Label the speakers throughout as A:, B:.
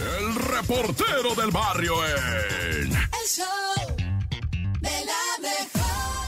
A: el reportero del barrio en...
B: El show de la mejor.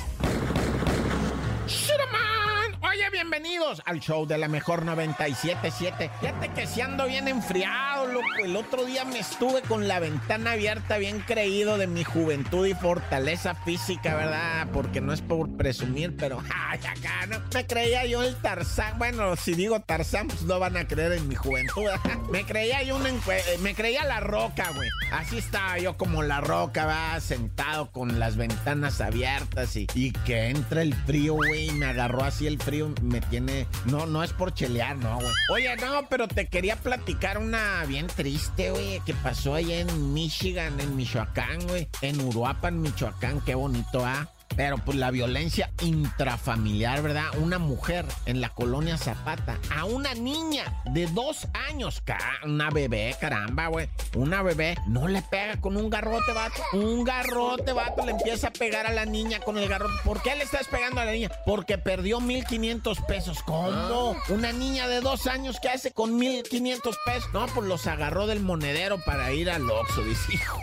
C: ¡Shuraman! Oye, bienvenidos al show de la mejor 977. Fíjate que si ando bien enfriado, loco. El otro día me estuve con la ventana abierta, bien creído de mi juventud y fortaleza física, ¿verdad? Porque no es por presumir, pero ay, acá no. Me creía yo el Tarzán. Bueno, si digo Tarzán, pues no van a creer en mi juventud. me creía yo un encue- eh, Me creía la roca, güey. Así estaba yo como la roca, va, sentado con las ventanas abiertas y, y que entra el frío, güey. Me agarró así el frío, me tiene. No, no es por chelear, no, güey. Oye, no, pero te quería platicar una bien triste, güey, que pasó allá en Michigan, en Michoacán, güey. En Uruapan, Michoacán, qué bonito, ¿ah? Pero pues la violencia intrafamiliar, ¿verdad? Una mujer en la colonia Zapata a una niña de dos años, una bebé, caramba, güey. Una bebé no le pega con un garrote, vato. Un garrote, vato, le empieza a pegar a la niña con el garrote. ¿Por qué le estás pegando a la niña? Porque perdió 1500 pesos. ¿Cómo? Una niña de dos años, ¿qué hace con 1500 pesos? No, pues los agarró del monedero para ir al Oxxo, dice, hijo.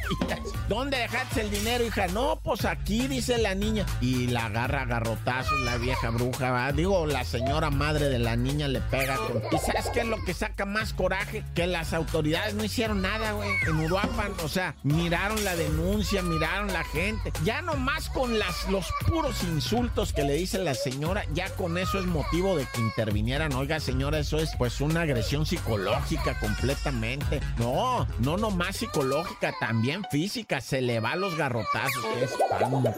C: ¿Dónde dejaste el dinero, hija? No, pues aquí, dice la niña. Y la agarra a garrotazos la vieja bruja, ¿va? Digo, la señora madre de la niña le pega con... ¿Y sabes qué es lo que saca más coraje? Que las autoridades no hicieron nada, güey. En Uruapan, o sea, miraron la denuncia, miraron la gente. Ya nomás con los puros insultos que le dice la señora, ya con eso es motivo de que intervinieran. Oiga, señora, eso es pues una agresión psicológica completamente. No, no nomás psicológica, también física. Se le va los garrotazos. Qué espanto.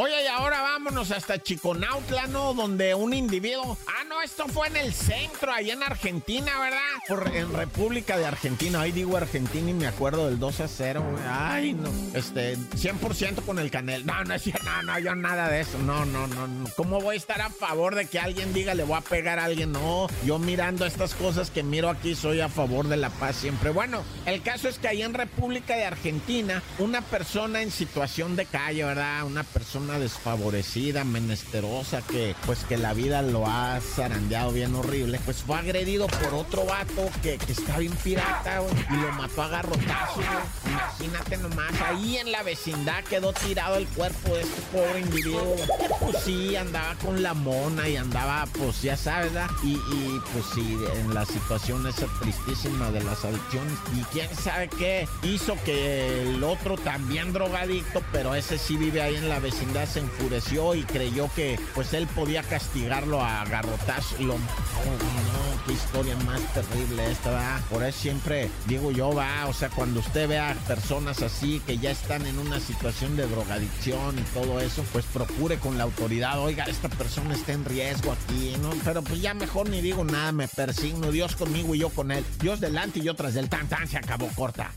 C: Oye, y ahora vámonos hasta Chiconautla, ¿no? Donde un individuo. Esto fue en el centro, allá en Argentina, ¿verdad? En República de Argentina. Ahí digo Argentina y me acuerdo del 2 a 0, güey. Ay, no. Este, 100% con el canel. No, no, no, no, yo nada de eso. No, no, no, no. ¿Cómo voy a estar a favor de que alguien diga le voy a pegar a alguien? No, yo mirando estas cosas que miro aquí soy a favor de la paz siempre. Bueno, el caso es que ahí en República de Argentina, una persona en situación de calle, ¿verdad? Una persona desfavorecida, menesterosa, que pues que la vida lo ha zarandeado bien horrible, pues fue agredido por otro vato que, que está bien pirata, y lo mató a garrotazos. Imagínate nomás, ahí en la vecindad quedó tirado el cuerpo de este pobre individuo, que pues sí, andaba con la mona y andaba, pues ya sabes, ¿verdad? Y, y pues sí, en la situación esa tristísima de las adicciones, y quién sabe qué hizo que el otro también drogadicto, pero ese sí vive ahí en la vecindad, se enfureció y creyó que pues él podía castigarlo a garrotazos lo mató, no, qué historia más terrible esta, ¿verdad? Por eso siempre digo yo, va, o sea, cuando usted vea personas así que ya están en una situación de drogadicción y todo eso, pues procure con la autoridad, oiga, esta persona está en riesgo aquí, ¿no? Pero pues ya mejor ni digo nada, me persigno, Dios conmigo y yo con él, Dios delante y yo tras del tan tan, se acabó corta.